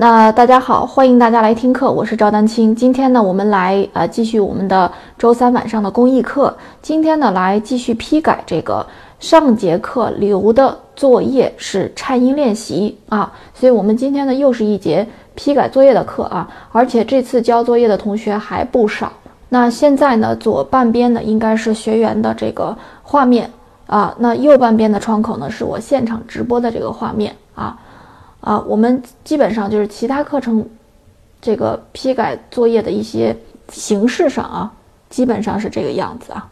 那大家好，欢迎大家来听课，我是赵丹青。今天呢，我们来呃继续我们的周三晚上的公益课。今天呢，来继续批改这个上节课留的作业是颤音练习啊，所以我们今天呢又是一节批改作业的课啊，而且这次交作业的同学还不少。那现在呢，左半边呢应该是学员的这个画面啊，那右半边的窗口呢是我现场直播的这个画面啊。啊，我们基本上就是其他课程，这个批改作业的一些形式上啊，基本上是这个样子啊。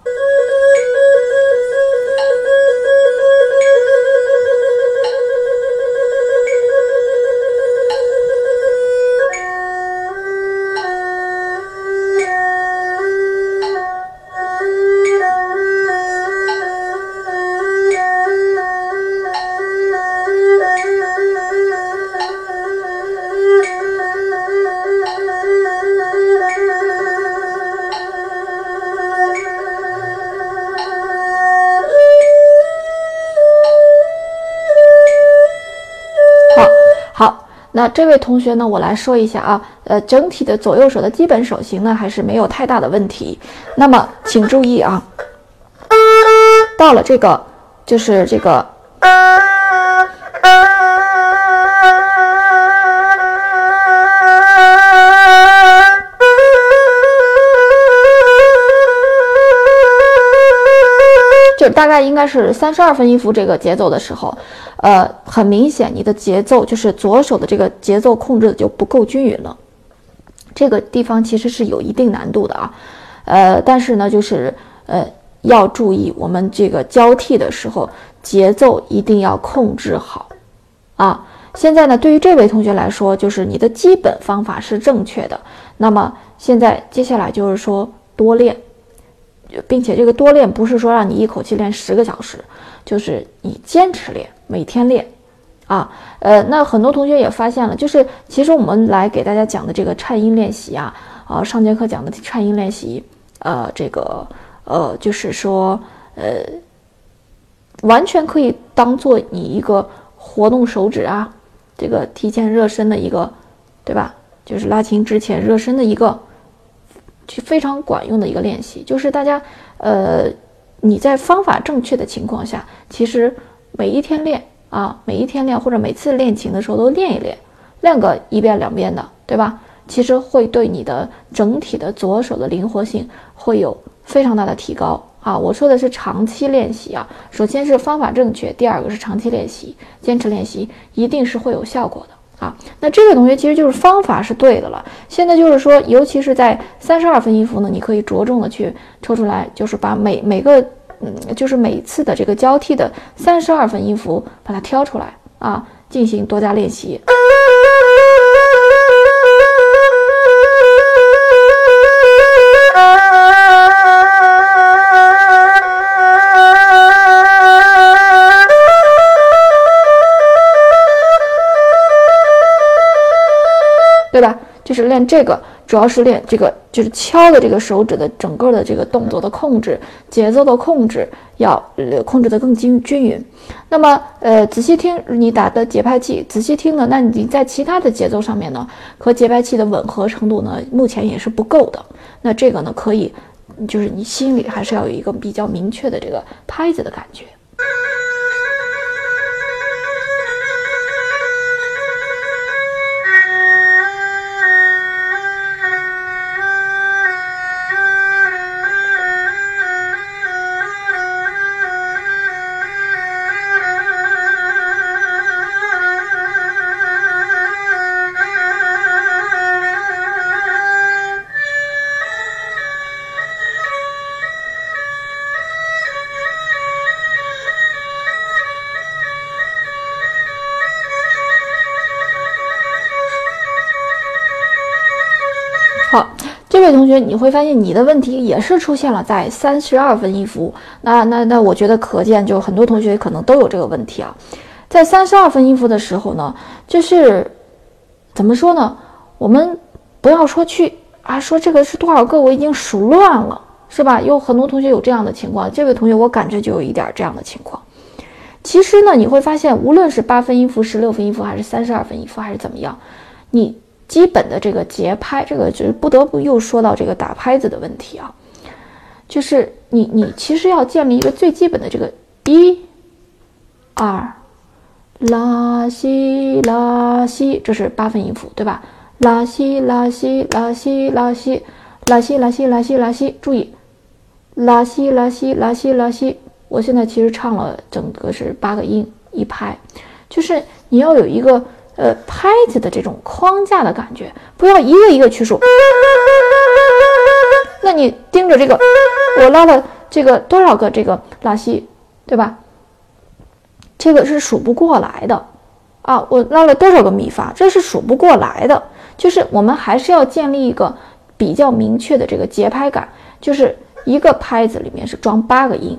那这位同学呢，我来说一下啊，呃，整体的左右手的基本手型呢，还是没有太大的问题。那么，请注意啊，到了这个，就是这个。大概应该是三十二分音符这个节奏的时候，呃，很明显你的节奏就是左手的这个节奏控制的就不够均匀了，这个地方其实是有一定难度的啊，呃，但是呢，就是呃要注意我们这个交替的时候节奏一定要控制好啊。现在呢，对于这位同学来说，就是你的基本方法是正确的，那么现在接下来就是说多练。并且这个多练不是说让你一口气练十个小时，就是你坚持练，每天练，啊，呃，那很多同学也发现了，就是其实我们来给大家讲的这个颤音练习啊，啊，上节课讲的颤音练习，呃，这个，呃，就是说，呃，完全可以当做你一个活动手指啊，这个提前热身的一个，对吧？就是拉琴之前热身的一个。去非常管用的一个练习，就是大家，呃，你在方法正确的情况下，其实每一天练啊，每一天练或者每次练琴的时候都练一练，练个一遍两遍的，对吧？其实会对你的整体的左手的灵活性会有非常大的提高啊！我说的是长期练习啊，首先是方法正确，第二个是长期练习，坚持练习一定是会有效果的。啊，那这位同学其实就是方法是对的了。现在就是说，尤其是在三十二分音符呢，你可以着重的去抽出来，就是把每每个，嗯，就是每次的这个交替的三十二分音符把它挑出来啊，进行多加练习。对吧？就是练这个，主要是练这个，就是敲的这个手指的整个的这个动作的控制，节奏的控制要控制的更均均匀。那么呃，仔细听你打的节拍器，仔细听呢，那你在其他的节奏上面呢，和节拍器的吻合程度呢，目前也是不够的。那这个呢，可以就是你心里还是要有一个比较明确的这个拍子的感觉。位同学，你会发现你的问题也是出现了在三十二分一伏。那那那，我觉得可见，就很多同学可能都有这个问题啊。在三十二分音符的时候呢，就是怎么说呢？我们不要说去啊，说这个是多少个，我已经数乱了，是吧？有很多同学有这样的情况。这位同学，我感觉就有一点这样的情况。其实呢，你会发现，无论是八分音符、十六分音符，还是三十二分音符，还是怎么样，你。基本的这个节拍，这个就是不得不又说到这个打拍子的问题啊，就是你你其实要建立一个最基本的这个一、二、拉西拉西，这是八分音符对吧？拉西拉西拉西拉西拉西拉西拉西拉西，注意拉西拉西拉西拉西。我现在其实唱了整个是八个音一拍，就是你要有一个。呃，拍子的这种框架的感觉，不要一个一个去数。那你盯着这个，我拉了这个多少个这个拉西，对吧？这个是数不过来的啊！我拉了多少个米发，这是数不过来的。就是我们还是要建立一个比较明确的这个节拍感，就是一个拍子里面是装八个音。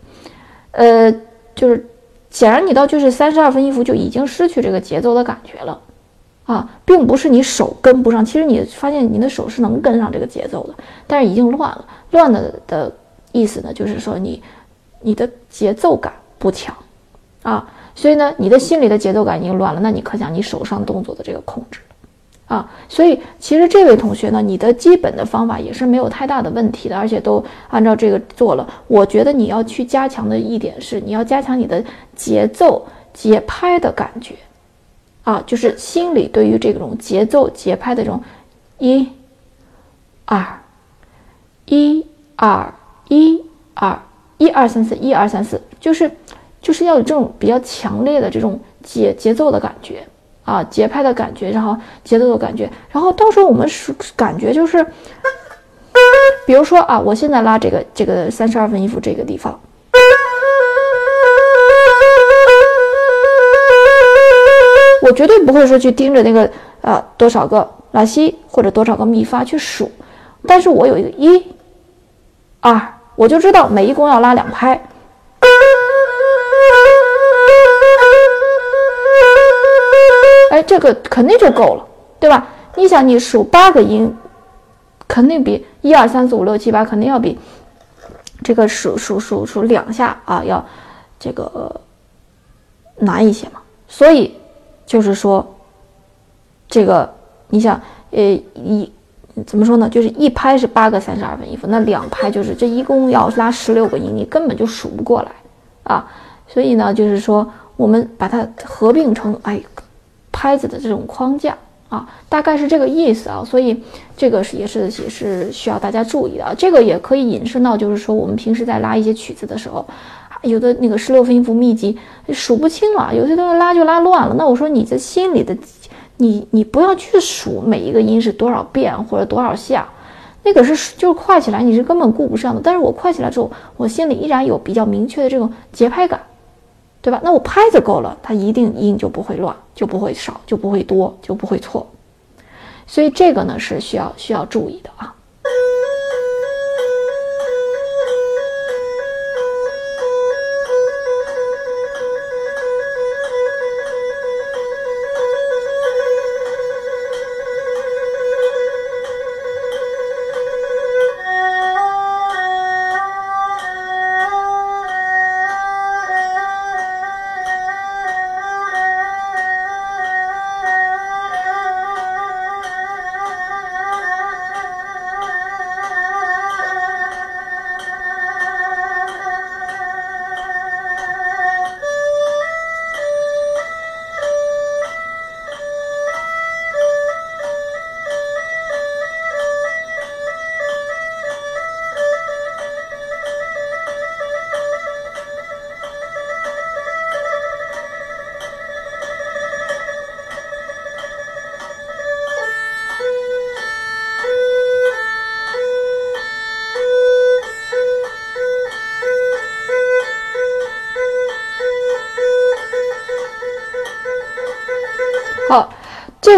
呃，就是显然你到就是三十二分音符就已经失去这个节奏的感觉了，啊，并不是你手跟不上，其实你发现你的手是能跟上这个节奏的，但是已经乱了。乱的的意思呢，就是说你你的节奏感不强，啊，所以呢，你的心里的节奏感已经乱了，那你可想你手上动作的这个控制。啊，所以其实这位同学呢，你的基本的方法也是没有太大的问题的，而且都按照这个做了。我觉得你要去加强的一点是，你要加强你的节奏节拍的感觉，啊，就是心里对于这种节奏节拍的这种一、二、一、二、一、二、一二三四一二三四，就是就是要有这种比较强烈的这种节节奏的感觉。啊，节拍的感觉，然后节奏的感觉，然后到时候我们是感觉就是，比如说啊，我现在拉这个这个三十二分音符这个地方，我绝对不会说去盯着那个啊多少个拉西或者多少个咪发去数，但是我有一个一、二，我就知道每一弓要拉两拍。这个肯定就够了，对吧？你想，你数八个音，肯定比一二三四五六七八肯定要比这个数数数数两下啊要这个难一些嘛。所以就是说，这个你想，呃，一怎么说呢？就是一拍是八个三十二分音符，那两拍就是这一共要拉十六个音，你根本就数不过来啊。所以呢，就是说我们把它合并成哎。拍子的这种框架啊，大概是这个意思啊，所以这个是也是也是需要大家注意的啊。这个也可以引申到，就是说我们平时在拉一些曲子的时候，有的那个十六分音符密集数不清了，有些东西拉就拉乱了。那我说你这心里的，你你不要去数每一个音是多少遍或者多少下，那个是就是快起来你是根本顾不上的。但是我快起来之后，我心里依然有比较明确的这种节拍感。对吧？那我拍子够了，它一定音就不会乱，就不会少，就不会多，就不会错。所以这个呢是需要需要注意的啊。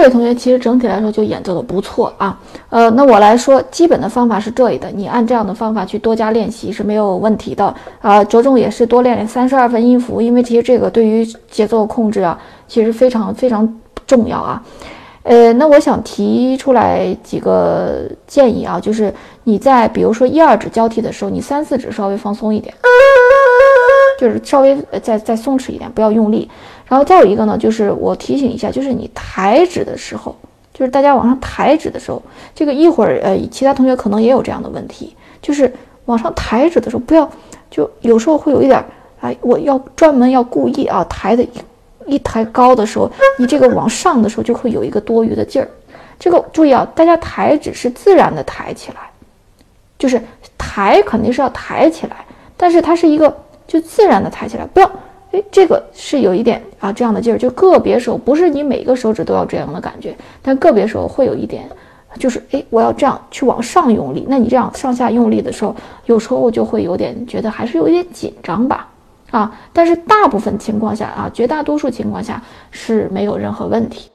位同学其实整体来说就演奏的不错啊。呃，那我来说，基本的方法是这里的，你按这样的方法去多加练习是没有问题的啊。着重也是多练练三十二分音符，因为其实这个对于节奏控制啊，其实非常非常重要啊。呃，那我想提出来几个建议啊，就是你在比如说一二指交替的时候，你三四指稍微放松一点，就是稍微再再松弛一点，不要用力。然后再有一个呢，就是我提醒一下，就是你抬指的时候，就是大家往上抬指的时候，这个一会儿呃，其他同学可能也有这样的问题，就是往上抬指的时候，不要就有时候会有一点，哎，我要专门要故意啊抬的。一抬高的时候，你这个往上的时候就会有一个多余的劲儿。这个注意啊，大家抬指是自然的抬起来，就是抬肯定是要抬起来，但是它是一个就自然的抬起来，不要哎，这个是有一点啊这样的劲儿。就个别时候不是你每个手指都要这样的感觉，但个别时候会有一点，就是哎，我要这样去往上用力。那你这样上下用力的时候，有时候就会有点觉得还是有一点紧张吧。啊，但是大部分情况下啊，绝大多数情况下是没有任何问题。